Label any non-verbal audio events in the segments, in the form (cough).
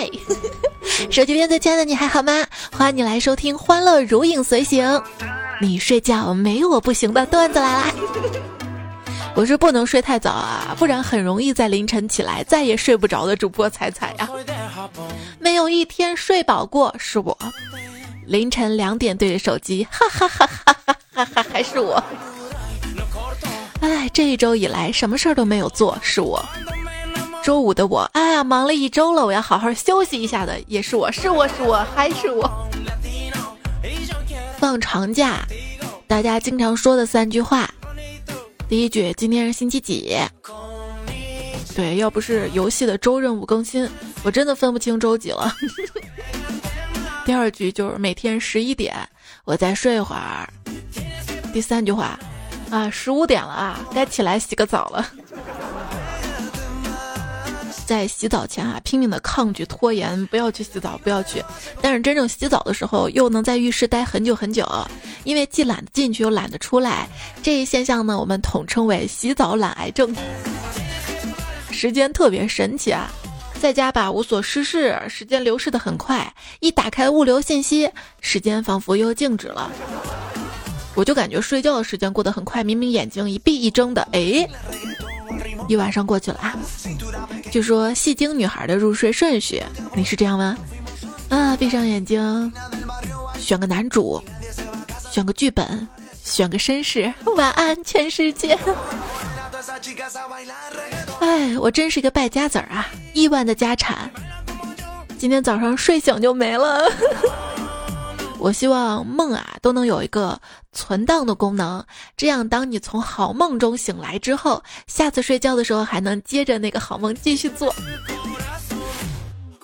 嗨，(laughs) 手机边最亲爱的你还好吗？欢迎你来收听《欢乐如影随形》，你睡觉没我不行的段子来啦！我是不能睡太早啊，不然很容易在凌晨起来再也睡不着的主播彩彩呀。没有一天睡饱过是我，凌晨两点对着手机，哈哈哈哈哈哈哈，还是我。哎，这一周以来什么事儿都没有做，是我。周五的我，哎呀，忙了一周了，我要好好休息一下的，也是我，是我是我还是我。放长假，大家经常说的三句话，第一句今天是星期几？对，要不是游戏的周任务更新，我真的分不清周几了。(laughs) 第二句就是每天十一点，我再睡会儿。第三句话，啊，十五点了啊，该起来洗个澡了。在洗澡前啊，拼命的抗拒拖延，不要去洗澡，不要去。但是真正洗澡的时候，又能在浴室待很久很久，因为既懒得进去，又懒得出来。这一现象呢，我们统称为洗澡懒癌症。时间特别神奇啊，在家吧无所事事，时间流逝的很快。一打开物流信息，时间仿佛又静止了。我就感觉睡觉的时间过得很快，明明眼睛一闭一睁的，哎。一晚上过去了啊！据说戏精女孩的入睡顺序，你是这样吗？啊，闭上眼睛，选个男主，选个剧本，选个绅士，晚安全世界。哎，我真是一个败家子儿啊！亿万的家产，今天早上睡醒就没了。我希望梦啊都能有一个存档的功能，这样当你从好梦中醒来之后，下次睡觉的时候还能接着那个好梦继续做，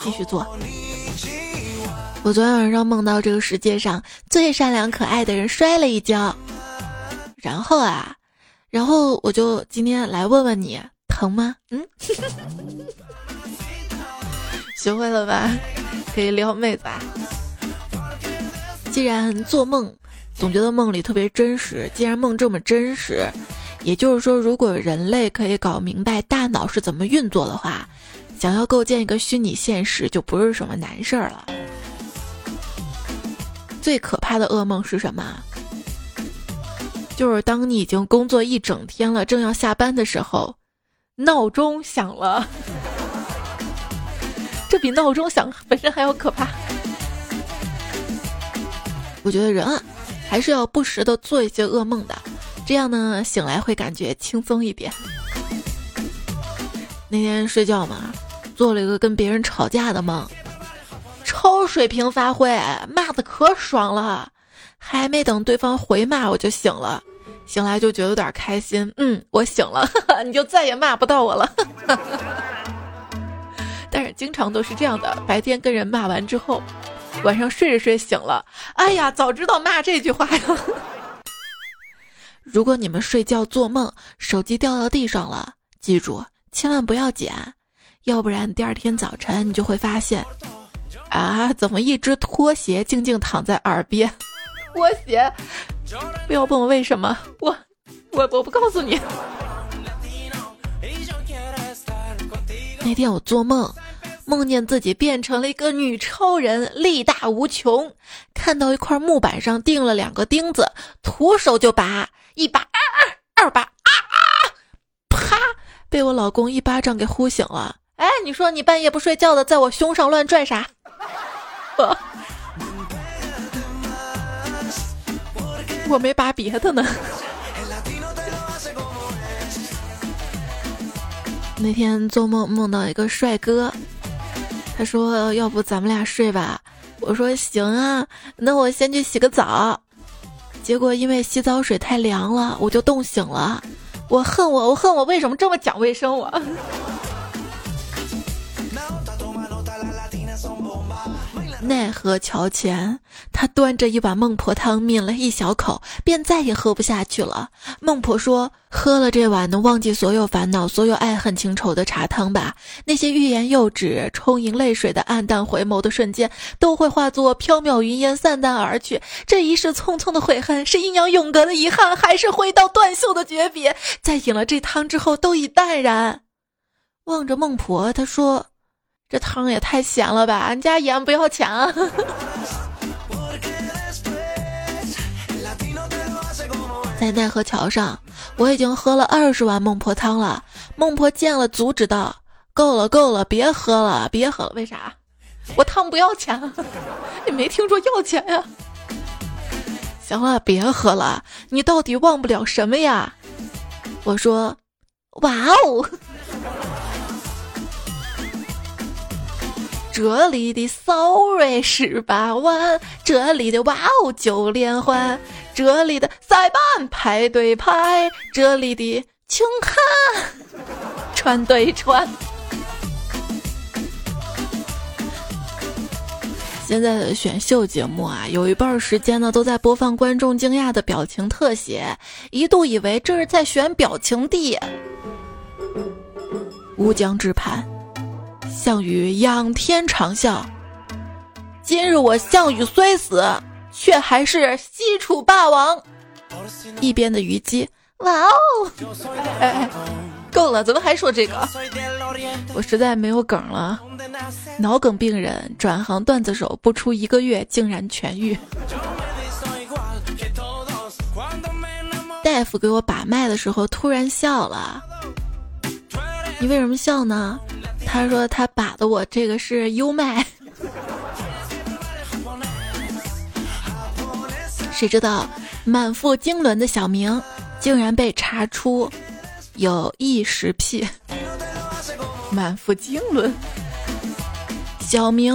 继续做。我昨天晚上梦到这个世界上最善良可爱的人摔了一跤，然后啊，然后我就今天来问问你，疼吗？嗯，(laughs) 学会了吧？可以撩妹子啊。既然做梦总觉得梦里特别真实，既然梦这么真实，也就是说，如果人类可以搞明白大脑是怎么运作的话，想要构建一个虚拟现实就不是什么难事儿了。最可怕的噩梦是什么？就是当你已经工作一整天了，正要下班的时候，闹钟响了。这比闹钟响本身还要可怕。我觉得人啊，还是要不时的做一些噩梦的，这样呢，醒来会感觉轻松一点。那天睡觉嘛，做了一个跟别人吵架的梦，超水平发挥，骂的可爽了。还没等对方回骂，我就醒了。醒来就觉得有点开心，嗯，我醒了，(laughs) 你就再也骂不到我了。(laughs) 但是经常都是这样的，白天跟人骂完之后。晚上睡着睡醒了，哎呀，早知道骂这句话呀！如果你们睡觉做梦，手机掉到地上了，记住千万不要捡，要不然第二天早晨你就会发现，啊，怎么一只拖鞋静静躺在耳边？拖鞋，不要问我为什么，我，我我不告诉你。那天我做梦。梦见自己变成了一个女超人，力大无穷。看到一块木板上钉了两个钉子，徒手就拔，一拔啊啊，二拔啊啊，啪，被我老公一巴掌给呼醒了。哎，你说你半夜不睡觉的，在我胸上乱拽啥？(laughs) 我我没拔别的呢。那天做梦梦到一个帅哥。他说：“要不咱们俩睡吧？”我说：“行啊，那我先去洗个澡。”结果因为洗澡水太凉了，我就冻醒了。我恨我，我恨我，为什么这么讲卫生？我。奈何桥前，他端着一碗孟婆汤，抿了一小口，便再也喝不下去了。孟婆说：“喝了这碗能忘记所有烦恼、所有爱恨情仇的茶汤吧？那些欲言又止、充盈泪水的黯淡回眸的瞬间，都会化作缥缈云烟，散淡而去。这一世匆匆的悔恨，是阴阳永隔的遗憾，还是挥刀断袖的诀别？在饮了这汤之后，都已淡然。”望着孟婆，他说。这汤也太咸了吧！俺家盐不要钱啊！(laughs) 在奈何桥上，我已经喝了二十碗孟婆汤了。孟婆见了，阻止道：“够了，够了，别喝了，别喝了。为啥？我汤不要钱，你没听说要钱呀？行了，别喝了。你到底忘不了什么呀？”我说：“哇哦！”这里的 sorry 十八万，这里的哇哦九连环，这里的塞班排队排，这里的请看穿对穿。现在的选秀节目啊，有一半时间呢都在播放观众惊讶的表情特写，一度以为这是在选表情帝。乌江之畔。项羽仰天长啸：“今日我项羽虽死，却还是西楚霸王。”一边的虞姬：“哇哦，哎，够了，怎么还说这个？我实在没有梗了。脑梗病人转行段子手不出一个月，竟然痊愈。大夫给我把脉的时候突然笑了，你为什么笑呢？”他说他把的我这个是优麦，(laughs) 谁知道满腹经纶的小明竟然被查出有异食癖。(laughs) 满腹经纶，小明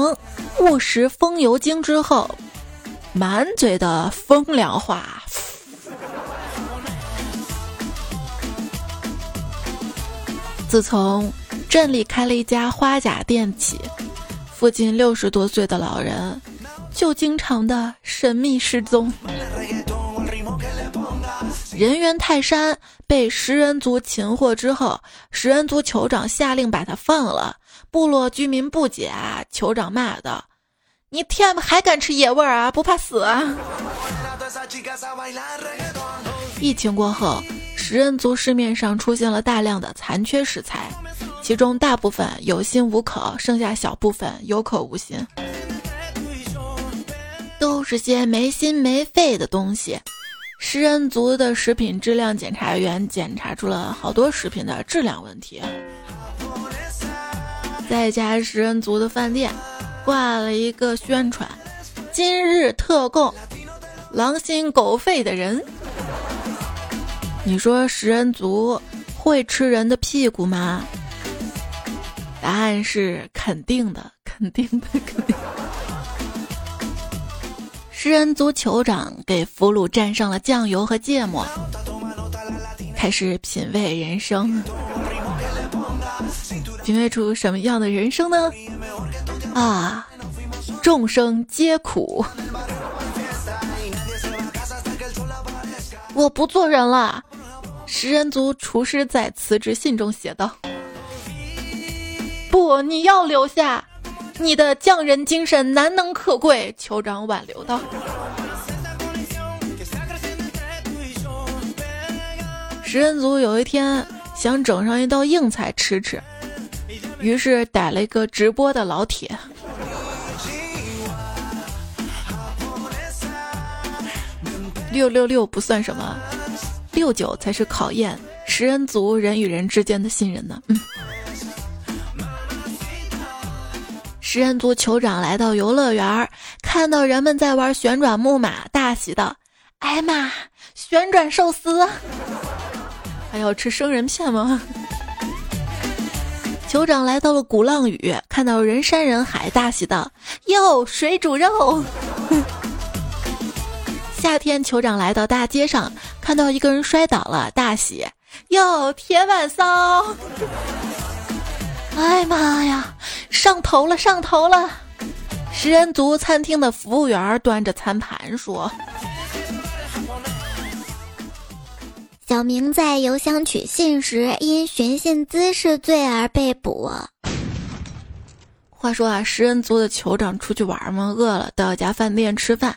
误食风油精之后，满嘴的风凉话。自从。镇里开了一家花甲店起，附近六十多岁的老人就经常的神秘失踪。人猿泰山被食人族擒获之后，食人族酋长下令把他放了。部落居民不解啊，酋长骂道：“你天还敢吃野味儿啊？不怕死啊？”疫情过后，食人族市面上出现了大量的残缺食材。其中大部分有心无口，剩下小部分有口无心，都是些没心没肺的东西。食人族的食品质量检查员检查出了好多食品的质量问题。在一家食人族的饭店，挂了一个宣传：“今日特供，狼心狗肺的人。”你说食人族会吃人的屁股吗？答案是肯定的，肯定的，肯定。食人族酋长给俘虏蘸上了酱油和芥末，开始品味人生。品味出什么样的人生呢？啊，众生皆苦。我不做人了。食人族厨师在辞职信中写道。不，你要留下，你的匠人精神难能可贵。酋长挽留道。食人族有一天想整上一道硬菜吃吃，于是逮了一个直播的老铁。六六六不算什么，六九才是考验食人族人与人之间的信任呢。嗯。食人族酋长来到游乐园，看到人们在玩旋转木马，大喜道：“哎妈，旋转寿司！还要吃生人片吗？”酋长来到了鼓浪屿，看到人山人海，大喜道：“哟，水煮肉！”夏天，酋长来到大街上，看到一个人摔倒了，大喜：“哟，铁板烧！”哎妈呀！上头了，上头了！食人族餐厅的服务员端着餐盘说：“小明在邮箱取信时因寻衅滋事罪而被捕。”话说啊，食人族的酋长出去玩嘛，饿了到一家饭店吃饭，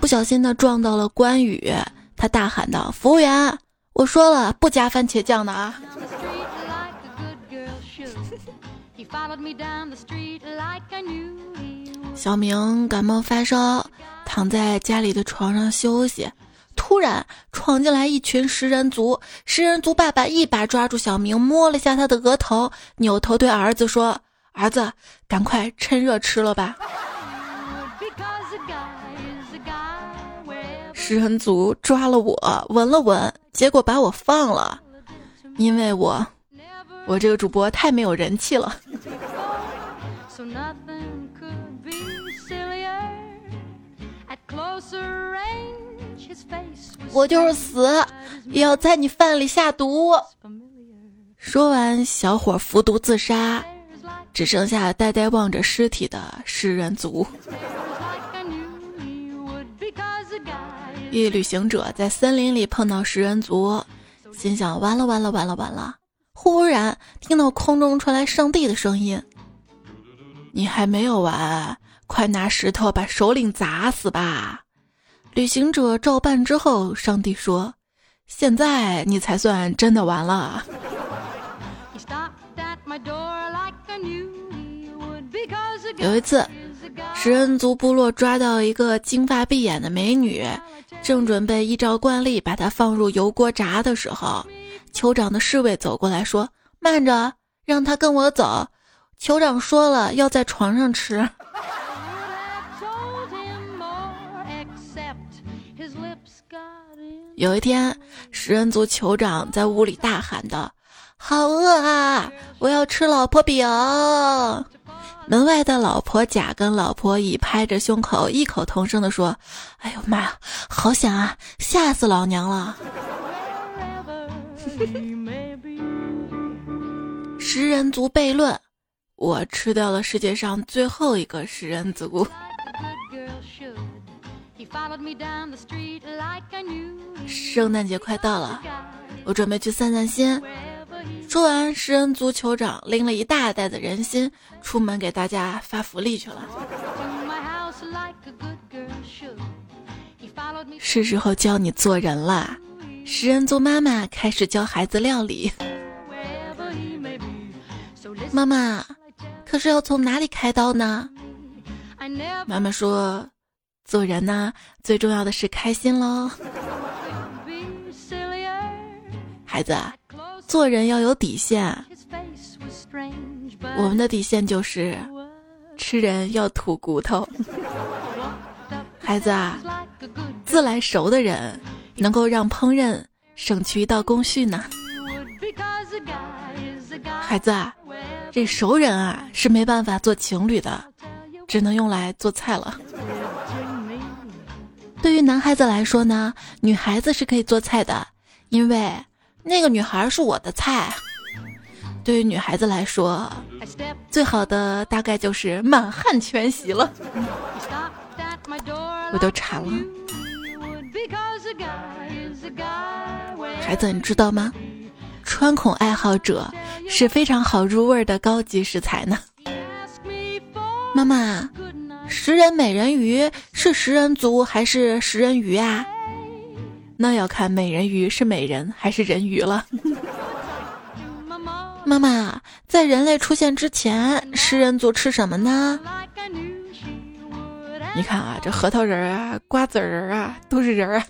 不小心呢撞到了关羽，他大喊道：“服务员，我说了不加番茄酱的啊！”小明感冒发烧，躺在家里的床上休息。突然闯进来一群食人族，食人族爸爸一把抓住小明，摸了下他的额头，扭头对儿子说：“儿子，赶快趁热吃了吧。”食人族抓了我，闻了闻，结果把我放了，因为我，我这个主播太没有人气了。我就是死，也要在你饭里下毒。说完，小伙服毒自杀，只剩下呆呆望着尸体的食人族。一旅行者在森林里碰到食人族，心想：完了完了完了完了！忽然听到空中传来上帝的声音：“你还没有完，快拿石头把首领砸死吧！”旅行者照办之后，上帝说：“现在你才算真的完了。”有一次，食人族部落抓到一个金发碧眼的美女，正准备依照惯例把它放入油锅炸的时候，酋长的侍卫走过来说：“慢着，让他跟我走。”酋长说了，要在床上吃。有一天，食人族酋长在屋里大喊道：“好饿啊！我要吃老婆饼。”门外的老婆甲跟老婆乙拍着胸口，异口同声地说：“哎呦妈呀，好险啊！吓死老娘了！”食人族悖论：我吃掉了世界上最后一个食人族。圣诞节快到了，我准备去散散心。说完，食人族酋长拎了一大袋子人心，出门给大家发福利去了。是时候教你做人了。食人族妈妈开始教孩子料理。妈妈，可是要从哪里开刀呢？妈妈说。做人呢，最重要的是开心喽。孩子，做人要有底线。我们的底线就是吃人要吐骨头。孩子啊，自来熟的人能够让烹饪省去一道工序呢。孩子啊，这熟人啊是没办法做情侣的，只能用来做菜了。对于男孩子来说呢，女孩子是可以做菜的，因为那个女孩是我的菜。对于女孩子来说，最好的大概就是满汉全席了。我都馋了。孩子，你知道吗？穿孔爱好者是非常好入味的高级食材呢。妈妈。食人美人鱼是食人族还是食人鱼啊？那要看美人鱼是美人还是人鱼了。妈妈，在人类出现之前，食人族吃什么呢？你看啊，这核桃仁啊、瓜子仁啊，都是人啊。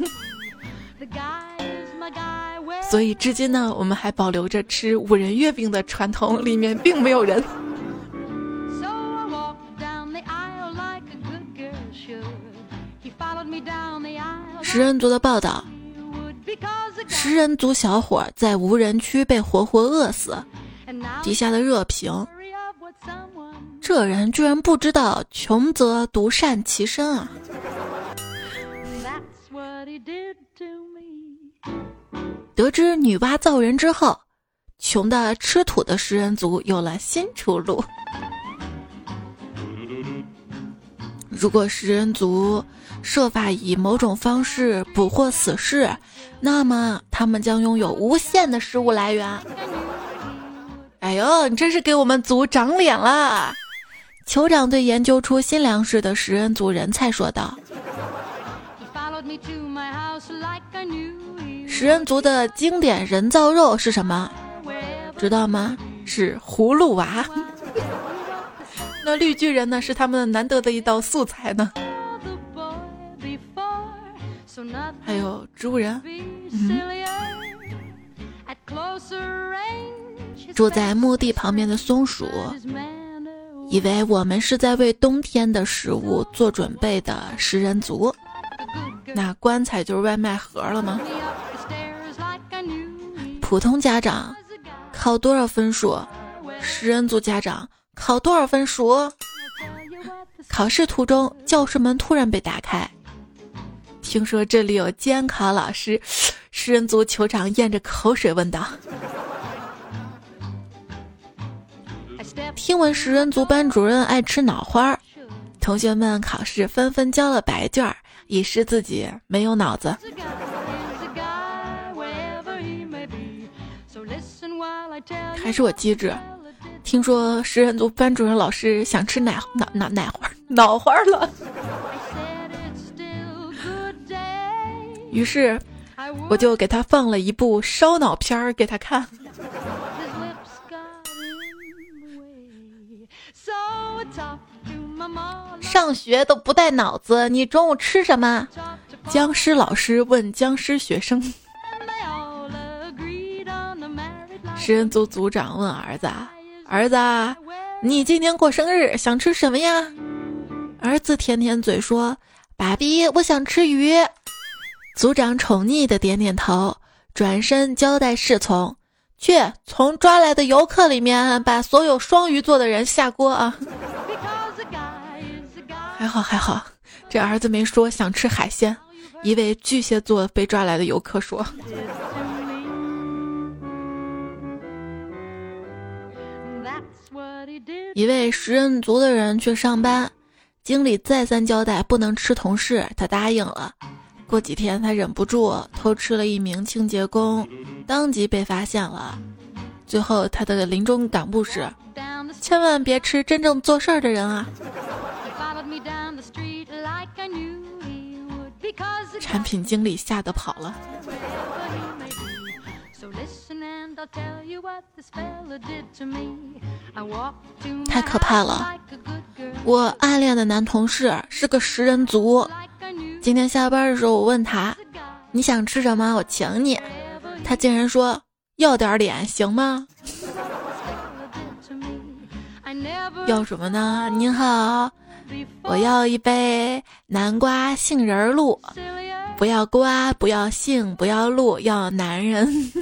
所以至今呢，我们还保留着吃五仁月饼的传统，里面并没有人。食人族的报道：食人族小伙在无人区被活活饿死，底下的热评：这人居然不知道穷则独善其身啊！得知女娲造人之后，穷的吃土的食人族有了新出路。如果食人族设法以某种方式捕获死士，那么他们将拥有无限的食物来源。哎呦，你真是给我们族长脸了！酋长对研究出新粮食的食人族人才说道：“食人族的经典人造肉是什么？知道吗？是葫芦娃。”那绿巨人呢？是他们难得的一道素材呢。植物人，嗯，住在墓地旁边的松鼠，以为我们是在为冬天的食物做准备的食人族。那棺材就是外卖盒了吗？普通家长考多少分数？食人族家长考多少分数？考试途中，教室门突然被打开。听说这里有监考老师，(sniffs) 食人族酋长咽着口水问道：“ (laughs) 听闻食人族班主任爱吃脑花，同学们考试纷纷交了白卷，以示自己没有脑子。”还是我机智。听说食人族班主任老师想吃奶脑脑奶花脑花了，于是我就给他放了一部烧脑片儿给他看。(laughs) 上学都不带脑子，你中午吃什么？僵尸老师问僵尸学生。食人族族长问儿子：“儿子，你今天过生日，想吃什么呀？”儿子舔舔嘴说：“爸比，我想吃鱼。”组长宠溺的点点头，转身交代侍从：“去从抓来的游客里面把所有双鱼座的人下锅啊！”还好还好，这儿子没说想吃海鲜。一位巨蟹座被抓来的游客说。一位食人族的人去上班，经理再三交代不能吃同事，他答应了。过几天他忍不住偷吃了一名清洁工，当即被发现了。最后他的临终感悟是：千万别吃真正做事儿的人啊！产品经理吓得跑了。太可怕了！我暗恋的男同事是个食人族。今天下班的时候，我问他：“你想吃什么？我请你。”他竟然说：“要点脸行吗？”要什么呢？您好，我要一杯南瓜杏仁露。不要瓜，不要杏，不要露，要男人。(laughs)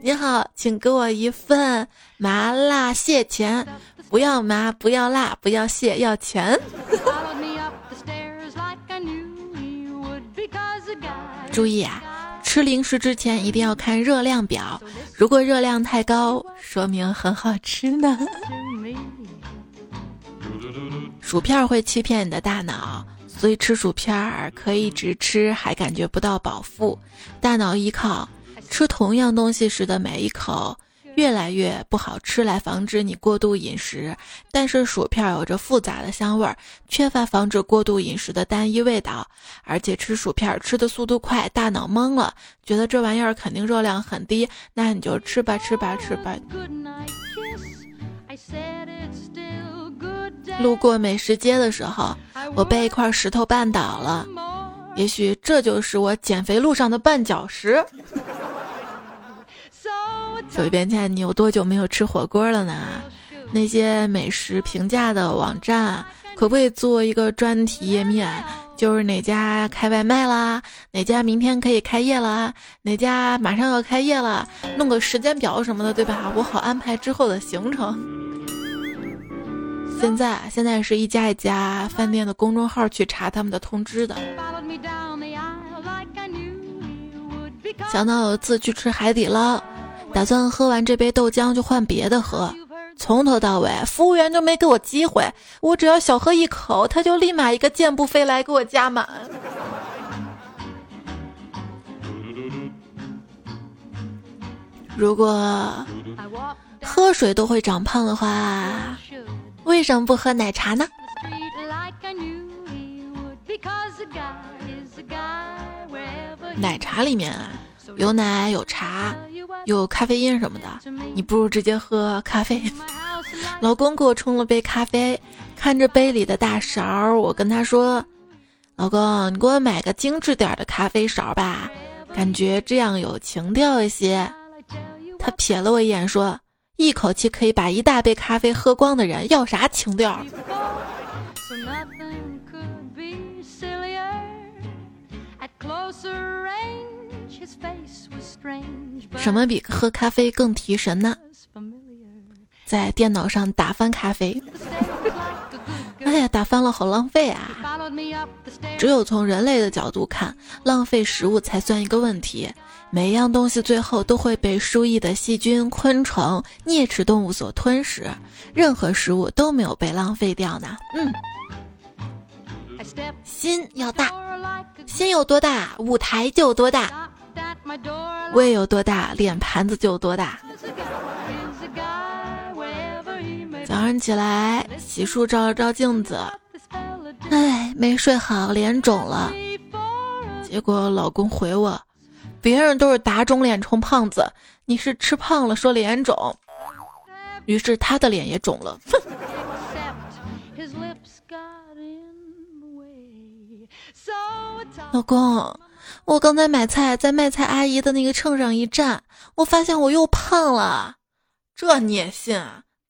你好，请给我一份麻辣蟹钳，不要麻，不要辣，不要蟹，要钱。注意啊，吃零食之前一定要看热量表，如果热量太高，说明很好吃呢。薯片会欺骗你的大脑。所以吃薯片儿可以一直吃，还感觉不到饱腹。大脑依靠吃同样东西时的每一口越来越不好吃来防止你过度饮食。但是薯片有着复杂的香味儿，缺乏防止过度饮食的单一味道。而且吃薯片吃的速度快，大脑懵了，觉得这玩意儿肯定热量很低，那你就吃吧吃吧吃吧。路过美食街的时候，我被一块石头绊倒了。也许这就是我减肥路上的绊脚石。走一边见你有多久没有吃火锅了呢？那些美食评价的网站可不可以做一个专题页面？就是哪家开外卖啦，哪家明天可以开业啦，哪家马上要开业了，弄个时间表什么的，对吧？我好安排之后的行程。现在现在是一家一家饭店的公众号去查他们的通知的。想到有次去吃海底捞，打算喝完这杯豆浆就换别的喝，从头到尾服务员就没给我机会，我只要小喝一口，他就立马一个箭步飞来给我加满。如果喝水都会长胖的话。为什么不喝奶茶呢？奶茶里面啊，有奶有茶，有咖啡因什么的。你不如直接喝咖啡。(laughs) 老公给我冲了杯咖啡，看着杯里的大勺，我跟他说：“老公，你给我买个精致点的咖啡勺吧，感觉这样有情调一些。”他瞥了我一眼说：“一口气可以把一大杯咖啡喝光的人，要啥情调？”什么比喝咖啡更提神呢？在电脑上打翻咖啡。(laughs) 哎呀，打翻了好浪费啊！只有从人类的角度看，浪费食物才算一个问题。每一样东西最后都会被输液的细菌、昆虫、啮齿动物所吞噬，任何食物都没有被浪费掉呢。嗯，心要大，心有多大，舞台就有多大；胃有多大，脸盘子就有多大。早上起来洗漱，照了照镜子，哎，没睡好，脸肿了。结果老公回我。别人都是打肿脸充胖子，你是吃胖了说脸肿，于是他的脸也肿了。(laughs) 老公，我刚才买菜，在卖菜阿姨的那个秤上一站，我发现我又胖了。这你也信？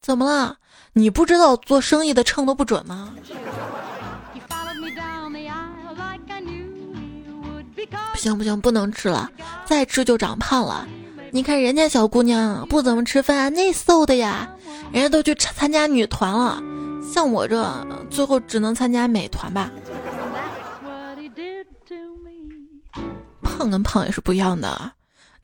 怎么了？你不知道做生意的秤都不准吗？不行不行，不能吃了，再吃就长胖了。你看人家小姑娘不怎么吃饭，那瘦的呀，人家都去参加女团了，像我这最后只能参加美团吧。胖跟胖也是不一样的。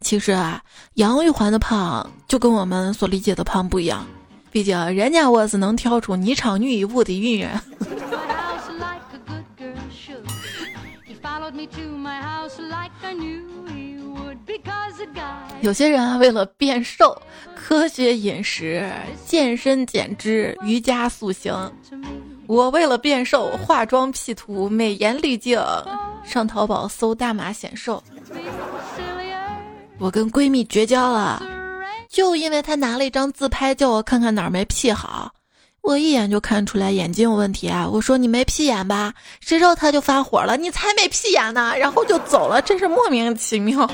其实啊，杨玉环的胖就跟我们所理解的胖不一样，毕竟人家我是能跳出霓裳羽衣舞的韵人。(laughs) 有些人啊，为了变瘦，科学饮食、健身减脂、瑜伽塑形；我为了变瘦，化妆 P 图、美颜滤镜，上淘宝搜大码显瘦。我跟闺蜜绝交了，就因为她拿了一张自拍，叫我看看哪儿没 P 好。我一眼就看出来眼睛有问题啊！我说你没屁眼吧？谁知道她就发火了，你才没屁眼呢！然后就走了，真是莫名其妙。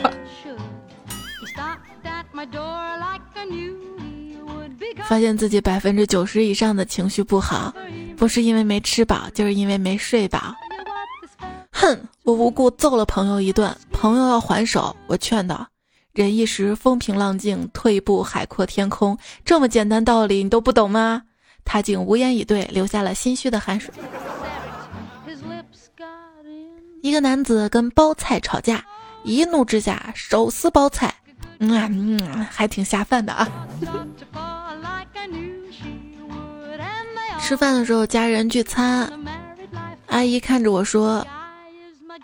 发现自己百分之九十以上的情绪不好，不是因为没吃饱，就是因为没睡饱。哼！我无故揍了朋友一顿，朋友要还手，我劝道：忍一时风平浪静，退一步海阔天空。这么简单道理，你都不懂吗？他竟无言以对，留下了心虚的汗水。一个男子跟包菜吵架，一怒之下手撕包菜，嗯嗯，还挺下饭的啊。吃饭的时候，家人聚餐，阿姨看着我说：“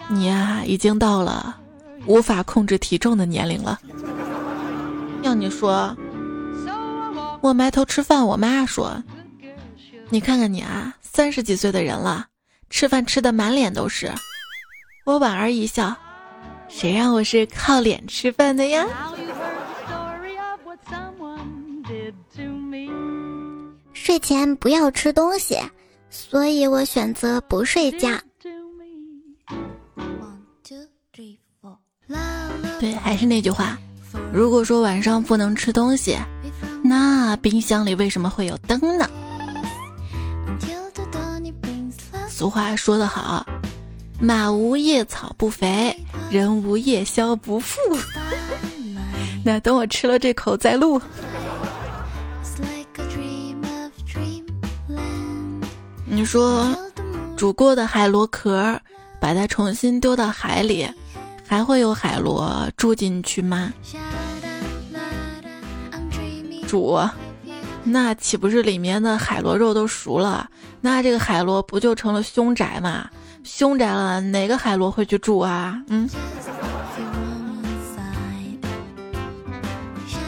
你呀，已经到了无法控制体重的年龄了。”要你说，我埋头吃饭，我妈说。你看看你啊，三十几岁的人了，吃饭吃的满脸都是。我莞尔一笑，谁让我是靠脸吃饭的呀？睡前不要吃东西，所以我选择不睡觉。对，还是那句话，如果说晚上不能吃东西，那冰箱里为什么会有灯呢？俗话说得好，马无夜草不肥，人无夜宵不富。那等我吃了这口再录。你说，煮过的海螺壳，把它重新丢到海里，还会有海螺住进去吗？煮。那岂不是里面的海螺肉都熟了？那这个海螺不就成了凶宅吗？凶宅了，哪个海螺会去住啊？嗯。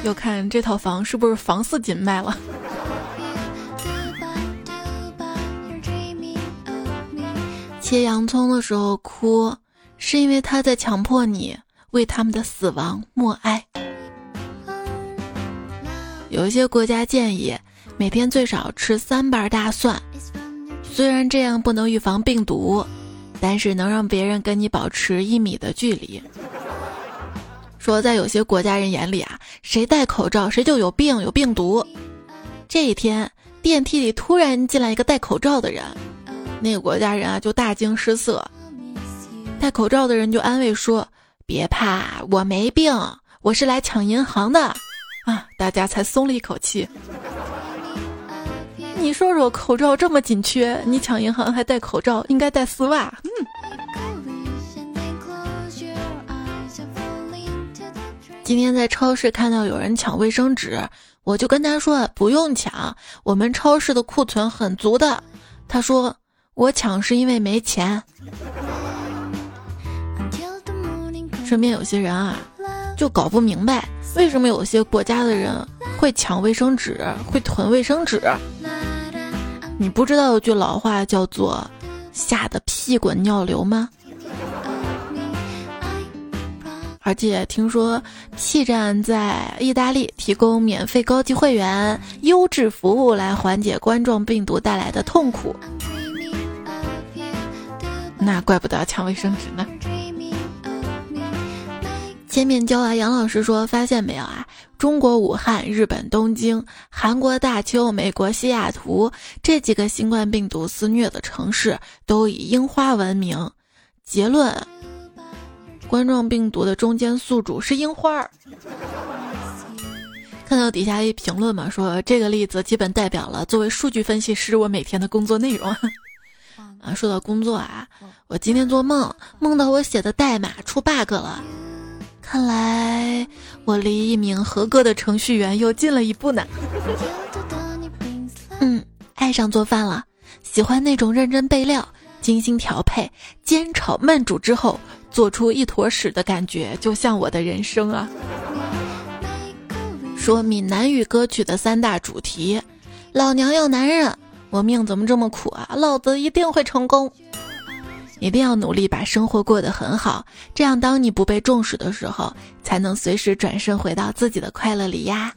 又看这套房是不是房四锦卖了？切洋葱的时候哭，是因为他在强迫你为他们的死亡默哀。有一些国家建议每天最少吃三瓣大蒜，虽然这样不能预防病毒，但是能让别人跟你保持一米的距离。说在有些国家人眼里啊，谁戴口罩谁就有病有病毒。这一天电梯里突然进来一个戴口罩的人，那个国家人啊就大惊失色。戴口罩的人就安慰说：“别怕，我没病，我是来抢银行的。”啊，大家才松了一口气。你说说，口罩这么紧缺，你抢银行还戴口罩，应该戴丝袜。嗯。今天在超市看到有人抢卫生纸，我就跟他说不用抢，我们超市的库存很足的。他说我抢是因为没钱。身边有些人啊，就搞不明白为什么有些国家的人会抢卫生纸，会囤卫生纸。你不知道有句老话叫做“吓得屁滚尿流”吗？而且听说 P 站在意大利提供免费高级会员、优质服务来缓解冠状病毒带来的痛苦。那怪不得抢卫生纸呢。千面娇啊，杨老师说：“发现没有啊？中国武汉、日本东京、韩国大邱、美国西雅图这几个新冠病毒肆虐的城市都以樱花闻名。结论：冠状病毒的中间宿主是樱花。”看到底下一评论嘛，说这个例子基本代表了作为数据分析师我每天的工作内容。啊，说到工作啊，我今天做梦梦到我写的代码出 bug 了。看来我离一名合格的程序员又近了一步呢。嗯，爱上做饭了，喜欢那种认真备料、精心调配、煎炒焖煮之后做出一坨屎的感觉，就像我的人生啊。说闽南语歌曲的三大主题：老娘要男人，我命怎么这么苦啊？老子一定会成功。一定要努力把生活过得很好，这样当你不被重视的时候，才能随时转身回到自己的快乐里呀。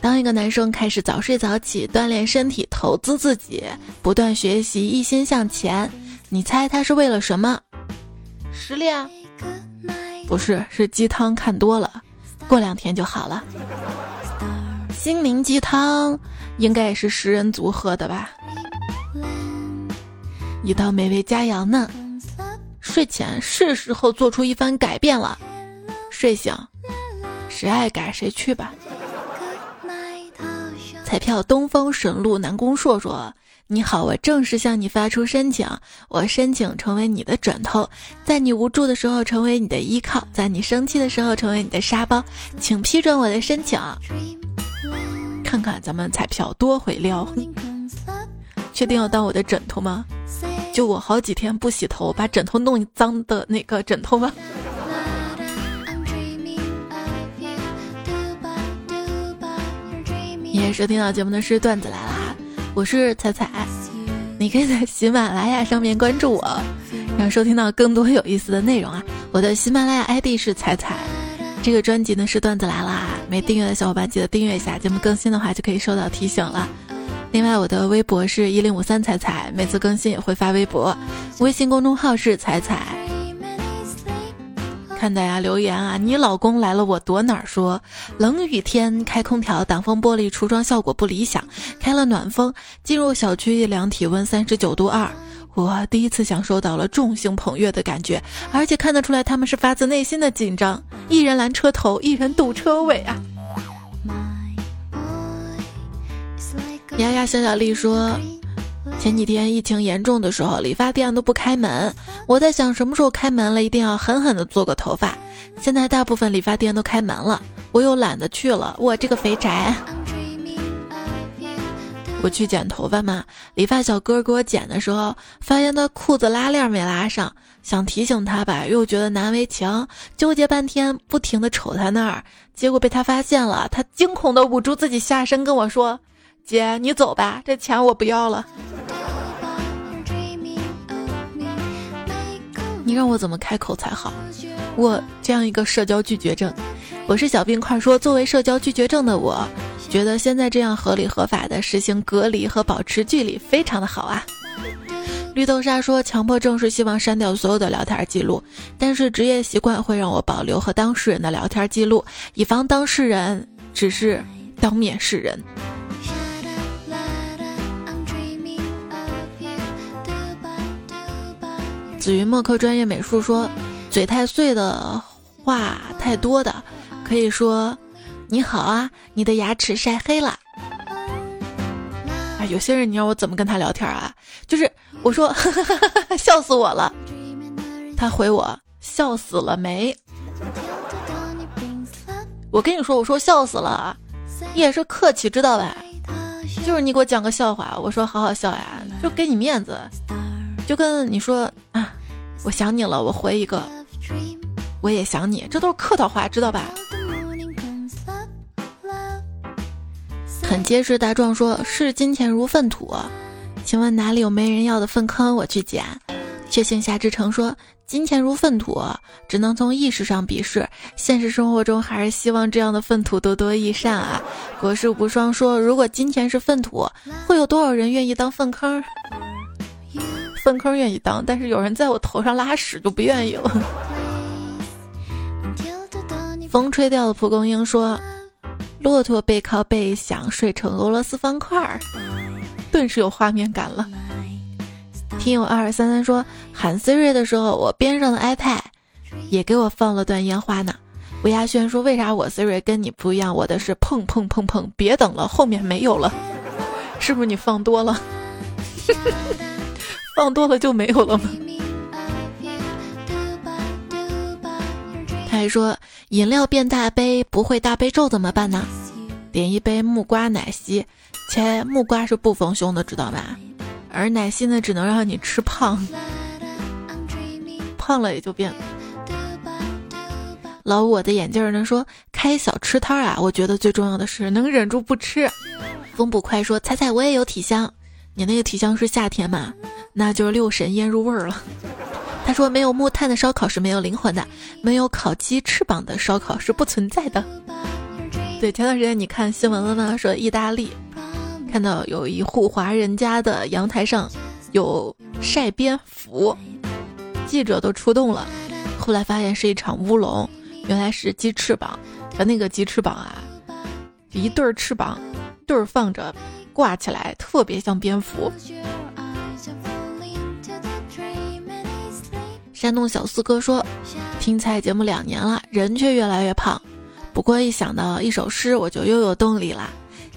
当一个男生开始早睡早起，锻炼身体，投资自己，不断学习，一心向前，你猜他是为了什么？失恋？不是，是鸡汤看多了，过两天就好了。心灵鸡汤应该也是食人族喝的吧？一道美味佳肴呢。睡前是时候做出一番改变了。睡醒，谁爱改谁去吧。彩票东风神鹿南宫硕硕：“你好，我正式向你发出申请，我申请成为你的枕头，在你无助的时候成为你的依靠，在你生气的时候成为你的沙包，请批准我的申请。看看咱们彩票多会撩，确定要当我的枕头吗？”就我好几天不洗头，把枕头弄脏的那个枕头吗？也收听到节目的是段子来啦，我是彩彩，你可以在喜马拉雅上面关注我，然后收听到更多有意思的内容啊。我的喜马拉雅 ID 是彩彩，这个专辑呢是段子来啦，没订阅的小伙伴记得订阅一下，节目更新的话就可以收到提醒了。另外，我的微博是一零五三彩彩，每次更新也会发微博。微信公众号是彩彩。看大家留言啊，你老公来了，我躲哪儿？说冷雨天开空调，挡风玻璃除霜效果不理想，开了暖风，进入小区一量体温三十九度二，我第一次享受到了众星捧月的感觉，而且看得出来他们是发自内心的紧张，一人拦车头，一人堵车尾啊。丫丫小小丽说：“前几天疫情严重的时候，理发店都不开门。我在想，什么时候开门了，一定要狠狠的做个头发。现在大部分理发店都开门了，我又懒得去了。我这个肥宅，我去剪头发嘛。理发小哥给我剪的时候，发现他裤子拉链没拉上，想提醒他吧，又觉得难为情，纠结半天，不停的瞅他那儿。结果被他发现了，他惊恐的捂住自己下身，跟我说。”姐，你走吧，这钱我不要了。你让我怎么开口才好？我这样一个社交拒绝症，我是小冰块说，作为社交拒绝症的我，觉得现在这样合理合法的实行隔离和保持距离非常的好啊。绿豆沙说，强迫症是希望删掉所有的聊天记录，但是职业习惯会让我保留和当事人的聊天记录，以防当事人只是当面示人。紫云墨客专业美术说，嘴太碎的话太多的，可以说你好啊，你的牙齿晒黑了。啊，有些人你让我怎么跟他聊天啊？就是我说 (laughs) 笑死我了，他回我笑死了没？我跟你说，我说笑死了，你也是客气知道吧？就是你给我讲个笑话，我说好好笑呀，就给你面子。就跟你说啊，我想你了，我回一个，我也想你，这都是客套话，知道吧？很结实大壮说：“视金钱如粪土，请问哪里有没人要的粪坑，我去捡。”血性夏之城说：“金钱如粪土，只能从意识上鄙视，现实生活中还是希望这样的粪土多多益善啊。”国士无双说：“如果金钱是粪土，会有多少人愿意当粪坑？”粪坑愿意当，但是有人在我头上拉屎就不愿意了。风吹掉的蒲公英说：“骆驼背靠背想睡成俄罗斯方块儿，顿时有画面感了。”听友二二三三说：“喊 Siri 的时候，我边上的 iPad 也给我放了段烟花呢。”吴亚轩说：“为啥我 Siri 跟你不一样？我的是砰砰砰砰，别等了，后面没有了，是不是你放多了？” (laughs) 放多了就没有了吗？他还说饮料变大杯不会大悲咒怎么办呢？点一杯木瓜奶昔，切木瓜是不丰胸的，知道吧？而奶昔呢，只能让你吃胖，胖了也就变。老五，我的眼镜呢？说开小吃摊啊，我觉得最重要的是能忍住不吃。风不快说彩彩我也有体香，你那个体香是夏天嘛？那就是六神腌入味儿了。他说：“没有木炭的烧烤是没有灵魂的，没有烤鸡翅膀的烧烤是不存在的。”对，前段时间你看新闻了吗？说意大利看到有一户华人家的阳台上有晒蝙蝠，记者都出动了，后来发现是一场乌龙，原来是鸡翅膀。而那个鸡翅膀啊，一对儿翅膀对儿放着，挂起来特别像蝙蝠。山东小四哥说：“听菜节目两年了，人却越来越胖。不过一想到一首诗，我就又有动力了。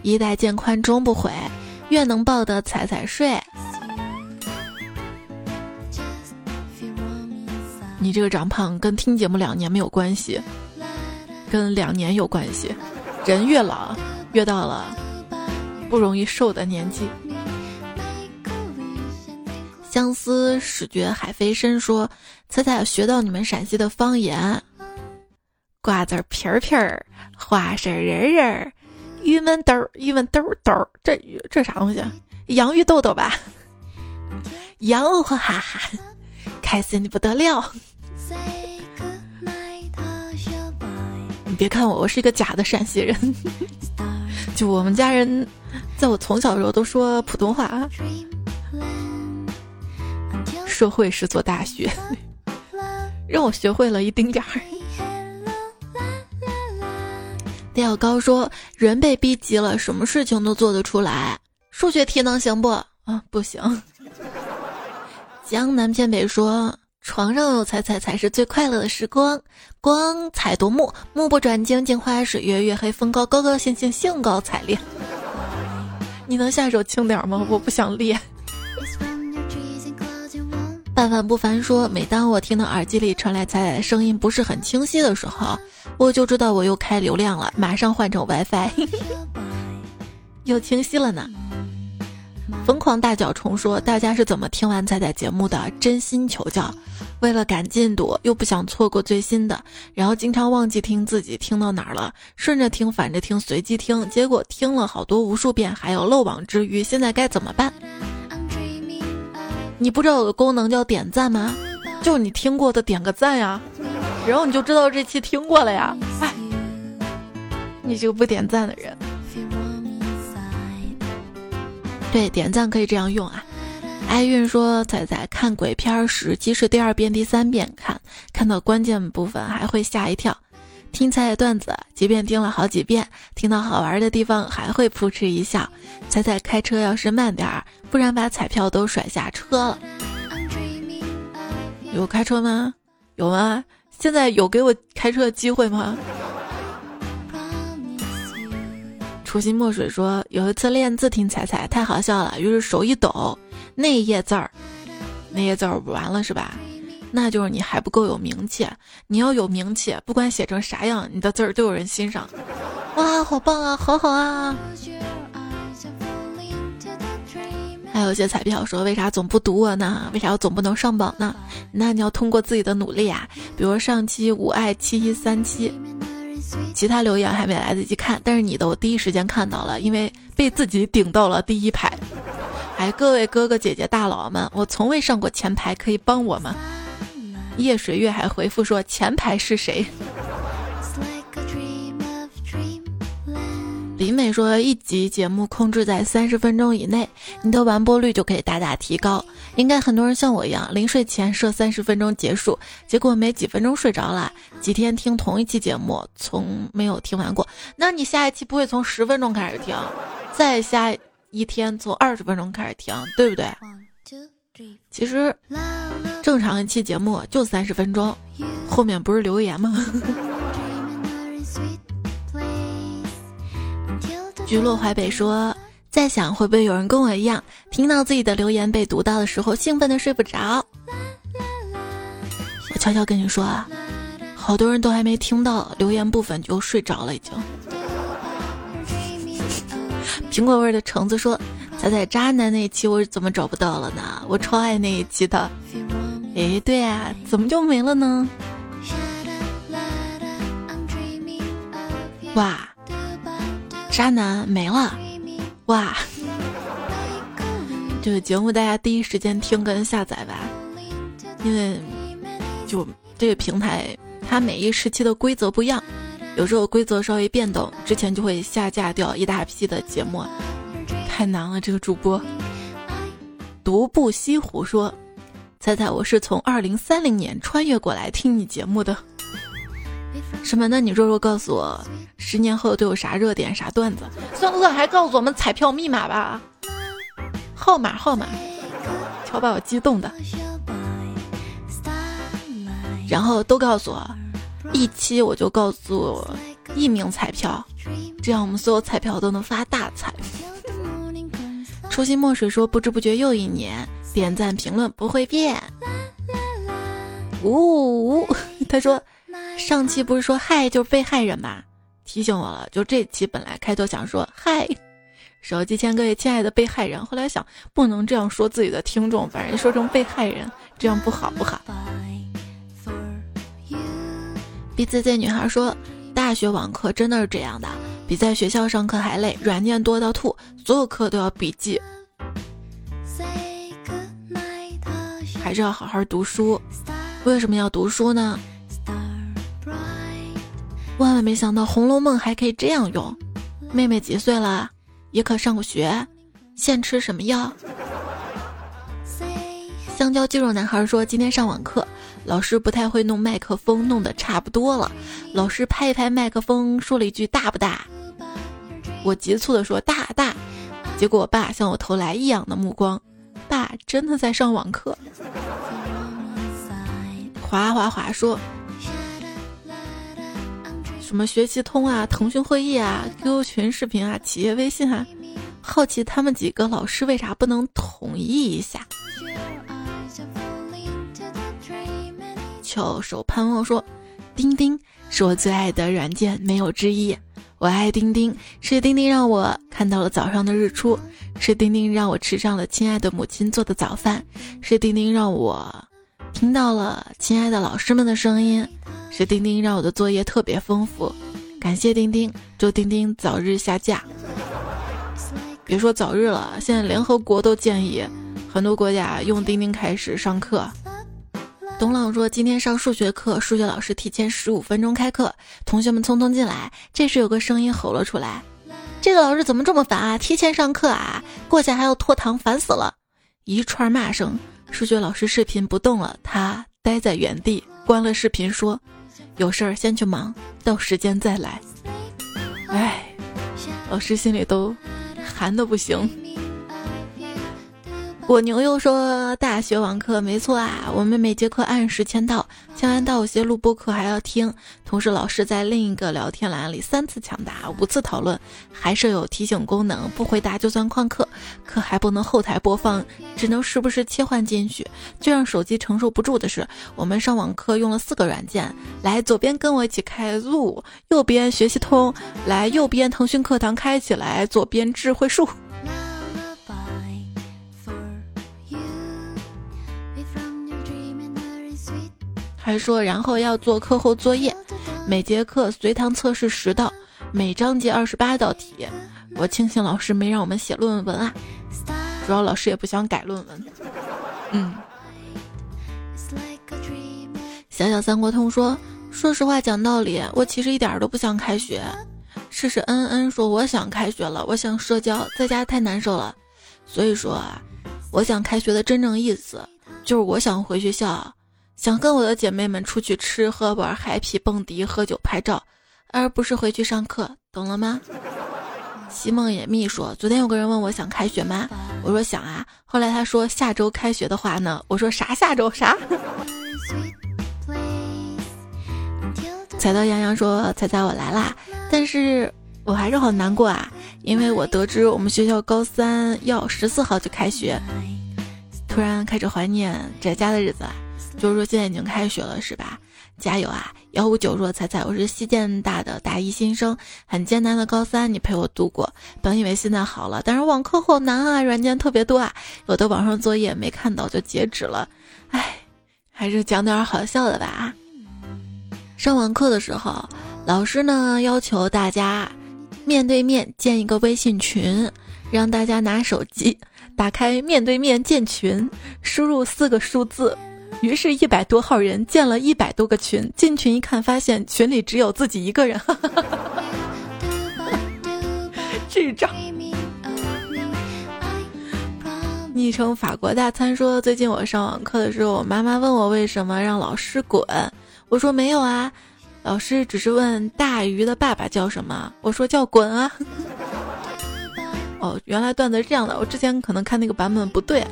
衣带渐宽终不悔，愿能抱得踩踩睡。”你这个长胖跟听节目两年没有关系，跟两年有关系。人越老，越到了不容易瘦的年纪。相思始觉海飞深，说：“彩彩学到你们陕西的方言，瓜子皮儿皮儿，花生仁仁儿，玉门豆儿，玉门豆儿豆儿，这这啥东西？洋芋豆豆吧？洋哈哈哈，开心的不得了。你别看我，我是一个假的陕西人，(laughs) 就我们家人，在我从小的时候都说普通话啊。”社会是座大学，让我学会了一丁点儿。(laughs) 调高说：“人被逼急了，什么事情都做得出来。数学题能行不？啊，不行。(laughs) ”江南偏北说：“床上有彩彩才是最快乐的时光，光彩夺目，目不转睛，镜花水月，月黑风高，高高兴兴，兴高采烈。(laughs) ”你能下手轻点吗？我不想练。半凡不凡说：“每当我听到耳机里传来彩彩的声音不是很清晰的时候，我就知道我又开流量了，马上换成 WiFi，(laughs) 又清晰了呢。”疯狂大脚虫说：“大家是怎么听完彩彩节目的？真心求教。为了赶进度，又不想错过最新的，然后经常忘记听自己听到哪儿了，顺着听，反着听，随机听，结果听了好多无数遍，还有漏网之鱼，现在该怎么办？”你不知道有个功能叫点赞吗？就你听过的点个赞呀，然后你就知道这期听过了呀。哎，你这个不点赞的人。对，点赞可以这样用啊。哀韵说：“仔仔看鬼片时，即使第二遍、第三遍看，看到关键部分还会吓一跳。听彩彩段子，即便听了好几遍，听到好玩的地方还会扑哧一笑。彩彩开车要是慢点儿，不然把彩票都甩下车了。有开车吗？有吗？现在有给我开车的机会吗？”初心墨水说：“有一次练字听彩彩太好笑了，于是手一抖。”那一页字儿，那页字儿完了是吧？那就是你还不够有名气。你要有名气，不管写成啥样，你的字儿都有人欣赏。哇，好棒啊，好好啊！还有些彩票说，为啥总不读我呢？为啥我总不能上榜呢？那你要通过自己的努力啊。比如上期五爱七一三七，其他留言还没来得及看，但是你的我第一时间看到了，因为被自己顶到了第一排。哎，各位哥哥姐姐大佬们，我从未上过前排，可以帮我吗？夜水月还回复说前排是谁？李美说一集节目控制在三十分钟以内，你的完播率就可以大大提高。应该很多人像我一样，临睡前设三十分钟结束，结果没几分钟睡着了。几天听同一期节目，从没有听完过。那你下一期不会从十分钟开始听，再下？一天从二十分钟开始听，对不对？其实正常一期节目就三十分钟，后面不是留言吗？(laughs) 橘落淮北说，在想会不会有人跟我一样，听到自己的留言被读到的时候，兴奋的睡不着。我悄悄跟你说啊，好多人都还没听到留言部分就睡着了，已经。苹果味的橙子说：“彩彩渣男那一期我怎么找不到了呢？我超爱那一期的。哎，对啊，怎么就没了呢？哇，渣男没了！哇，这个节目大家第一时间听跟下载吧，因为就这个平台它每一时期的规则不一样。”有时候规则稍微变动，之前就会下架掉一大批的节目，太难了。这个主播独步西湖说：“猜猜我是从二零三零年穿越过来听你节目的，什么？那你弱弱告诉我，十年后都有啥热点、啥段子？算不算？还告诉我们彩票密码吧，号码号码，瞧把我激动的，然后都告诉我。”一期我就告诉一名彩票，这样我们所有彩票都能发大财。初心墨水说：“不知不觉又一年，点赞评论不会变。”呜，(laughs) 他说：“上期不是说嗨就是被害人吗？提醒我了。就这期本来开头想说嗨，(laughs) 手机前各位亲爱的被害人，后来想不能这样说自己的听众，把人说成被害人，这样不好不好。” B C Z 女孩说：“大学网课真的是这样的，比在学校上课还累，软件多到吐，所有课都要笔记，还是要好好读书。为什么要读书呢？万万没想到《红楼梦》还可以这样用。妹妹几岁了？也可上过学。现吃什么药？”香蕉肌肉男孩说：“今天上网课。”老师不太会弄麦克风，弄得差不多了。老师拍一拍麦克风，说了一句“大不大”。我急促地说“大大”，结果我爸向我投来异样的目光。爸真的在上网课。滑滑滑说：“什么学习通啊，腾讯会议啊，QQ 群视频啊，企业微信啊，好奇他们几个老师为啥不能统一一下？”翘首盼望说：“钉钉是我最爱的软件，没有之一。我爱钉钉，是钉钉让我看到了早上的日出，是钉钉让我吃上了亲爱的母亲做的早饭，是钉钉让我听到了亲爱的老师们的声音，是钉钉让我的作业特别丰富。感谢钉钉，祝钉钉早日下架。别说早日了，现在联合国都建议很多国家用钉钉开始上课。”董朗说：“今天上数学课，数学老师提前十五分钟开课，同学们匆匆进来。这时有个声音吼了出来：‘这个老师怎么这么烦啊？提前上课啊，过去还要拖堂，烦死了！一串骂声。数学老师视频不动了，他呆在原地，关了视频说：“有事儿先去忙，到时间再来。”哎，老师心里都寒的不行。我牛又说：“大学网课没错啊，我们每节课按时签到，签完到有些录播课还要听。同时，老师在另一个聊天栏里三次抢答，五次讨论，还设有提醒功能，不回答就算旷课。课还不能后台播放，只能时不时切换进去。最让手机承受不住的是，我们上网课用了四个软件，来左边跟我一起开录右边学习通，来右边腾讯课堂开起来，左边智慧树。”还说，然后要做课后作业，每节课随堂测试十道，每章节二十八道题。我庆幸老师没让我们写论文啊，主要老师也不想改论文。嗯。小小三国通说，说实话讲道理，我其实一点都不想开学。试试恩恩说，我想开学了，我想社交，在家太难受了。所以说啊，我想开学的真正意思，就是我想回学校。想跟我的姐妹们出去吃喝玩嗨皮蹦迪喝酒拍照，而不是回去上课，懂了吗？西梦魇蜜说，昨天有个人问我想开学吗？我说想啊。后来他说下周开学的话呢？我说啥下周啥？(laughs) 踩到杨洋说彩彩我来啦，但是我还是好难过啊，因为我得知我们学校高三要十四号就开学，突然开始怀念宅家的日子了。就是说现在已经开学了是吧？加油啊！幺五九说彩彩，我是西建大的大一新生，很艰难的高三你陪我度过。本以为现在好了，但是网课好难啊，软件特别多啊，有的网上作业没看到就截止了。唉，还是讲点好笑的吧。上网课的时候，老师呢要求大家面对面建一个微信群，让大家拿手机打开面对面建群，输入四个数字。于是，一百多号人建了一百多个群，进群一看，发现群里只有自己一个人，智障。昵称法国大餐说：“最近我上网课的时候，我妈妈问我为什么让老师滚，我说没有啊，老师只是问大鱼的爸爸叫什么，我说叫滚啊。(laughs) 哦，原来段子是这样的，我之前可能看那个版本不对。”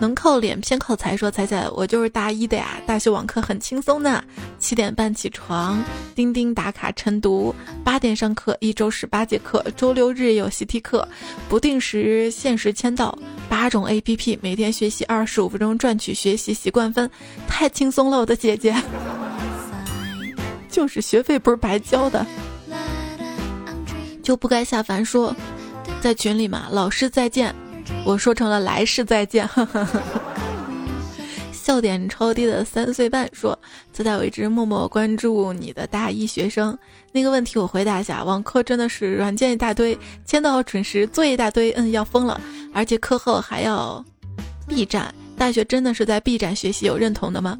能靠脸偏靠财，说彩彩，我就是大一的呀。大学网课很轻松的，七点半起床，钉钉打卡晨读，八点上课，一周十八节课，周六日有习题课，不定时限时签到，八种 A P P，每天学习二十五分钟，赚取学习习惯分，太轻松了，我的姐姐。就是学费不是白交的，就不该下凡说，在群里嘛，老师再见。我说成了来世再见，(laughs) 笑点超低的三岁半说：“自带我一直默默关注你的大一学生，那个问题我回答一下。网课真的是软件一大堆，签到准时，作业一大堆，嗯，要疯了。而且课后还要 B 站，大学真的是在 B 站学习，有认同的吗？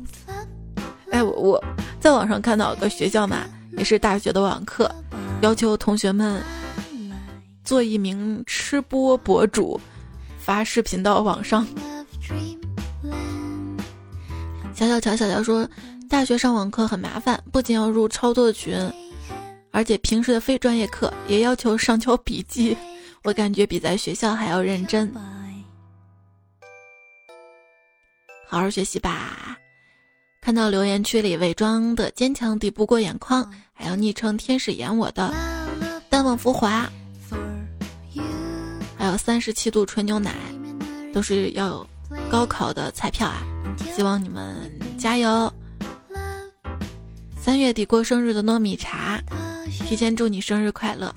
哎，我我在网上看到个学校嘛，也是大学的网课，要求同学们做一名吃播博主。”发视频到网上。小小乔小乔说，大学上网课很麻烦，不仅要入超多的群，而且平时的非专业课也要求上交笔记，我感觉比在学校还要认真。好好学习吧。看到留言区里伪装的坚强抵不过眼眶，还有昵称天使演我的淡忘浮华。还有三十七度纯牛奶，都是要高考的彩票啊！希望你们加油。三月底过生日的糯米茶，提前祝你生日快乐。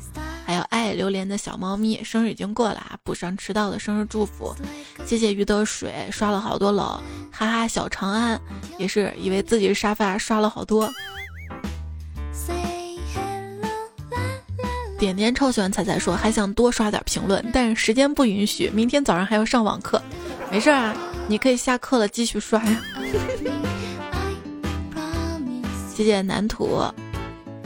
还有爱榴莲的小猫咪，生日已经过了啊，补上迟到的生日祝福。谢谢鱼得水刷了好多楼，哈哈小长安也是以为自己沙发刷了好多。点点超喜欢彩彩说还想多刷点评论，但是时间不允许，明天早上还要上网课。没事啊，你可以下课了继续刷呀。谢谢南土，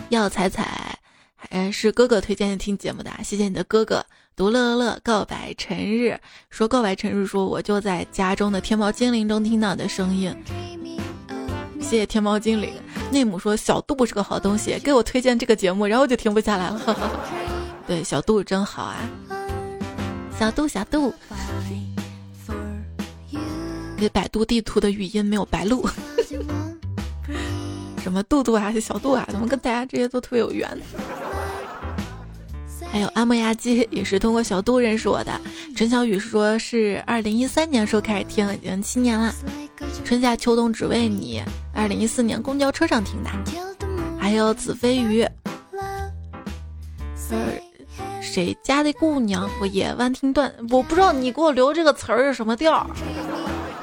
要彩彩，还是哥哥推荐听节目的，谢谢你的哥哥。独乐乐告白陈日说告白陈日说我就在家中的天猫精灵中听到的声音，谢谢天猫精灵。内姆说小度是个好东西，给我推荐这个节目，然后就停不下来了。(laughs) 对，小度真好啊，小度小度。给百度地图的语音没有白录。(laughs) 什么杜杜啊，小杜啊，怎么跟大家这些都特别有缘？还有阿莫亚基也是通过小度认识我的。陈小雨说是二零一三年时候开始听，已经七年了。春夏秋冬只为你，二零一四年公交车上听的。还有子飞鱼，呃，谁家的姑娘？我夜晚听段，我不知道你给我留这个词儿是什么调。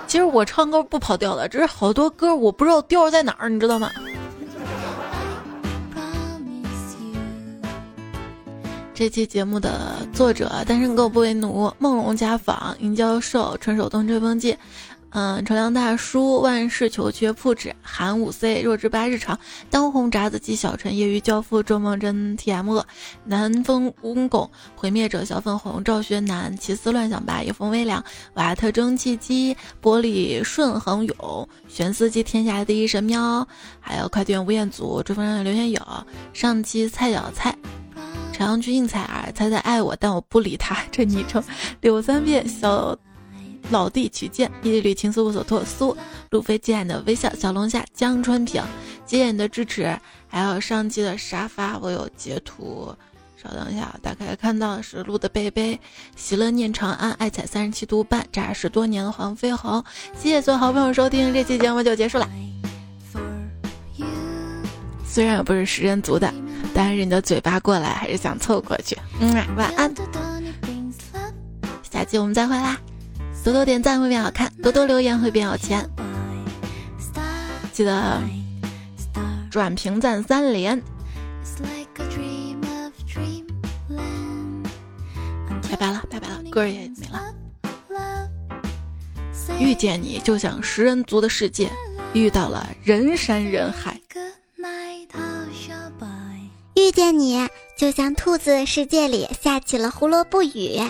其实我唱歌不跑调的，只是好多歌我不知道调在哪儿，你知道吗？这期节目的作者：单身狗不为奴、梦龙家纺、银教授、纯手动吹风机。嗯，乘凉大叔、万事求缺、铺纸、韩五 C、弱智八日常、当红炸子鸡、小陈、业余教父、周梦真、T M 恶、南风蜈蚣、毁灭者、小粉红、赵学南、奇思乱想吧、夜风微凉、瓦特蒸汽机、玻璃顺恒勇、玄司机、天下第一神喵，还有快递员吴彦祖、追风少年刘天友、上期菜小菜、朝阳区应采儿、猜猜爱我但我不理他，(laughs) 这昵称柳三变小。老弟取剑，一缕情丝无所托。苏路飞惊艳的微笑，小龙虾江春平，谢谢你的支持。还有上期的沙发，我有截图，稍等一下，打开看到是鹿的贝贝，喜乐念长安，爱踩三十七度半，扎实多年的黄飞鸿。谢谢所有好朋友收听，这期节目就结束了。虽然我不是食人族的，但是你的嘴巴过来还是想凑过去。嗯，晚安，下期我们再会啦。多多点赞会变好看，多多留言会变有钱。记得转评赞三连。拜拜了，拜拜了，歌也没了。遇见你就像食人族的世界，遇到了人山人海。遇见你就像兔子世界里下起了胡萝卜雨。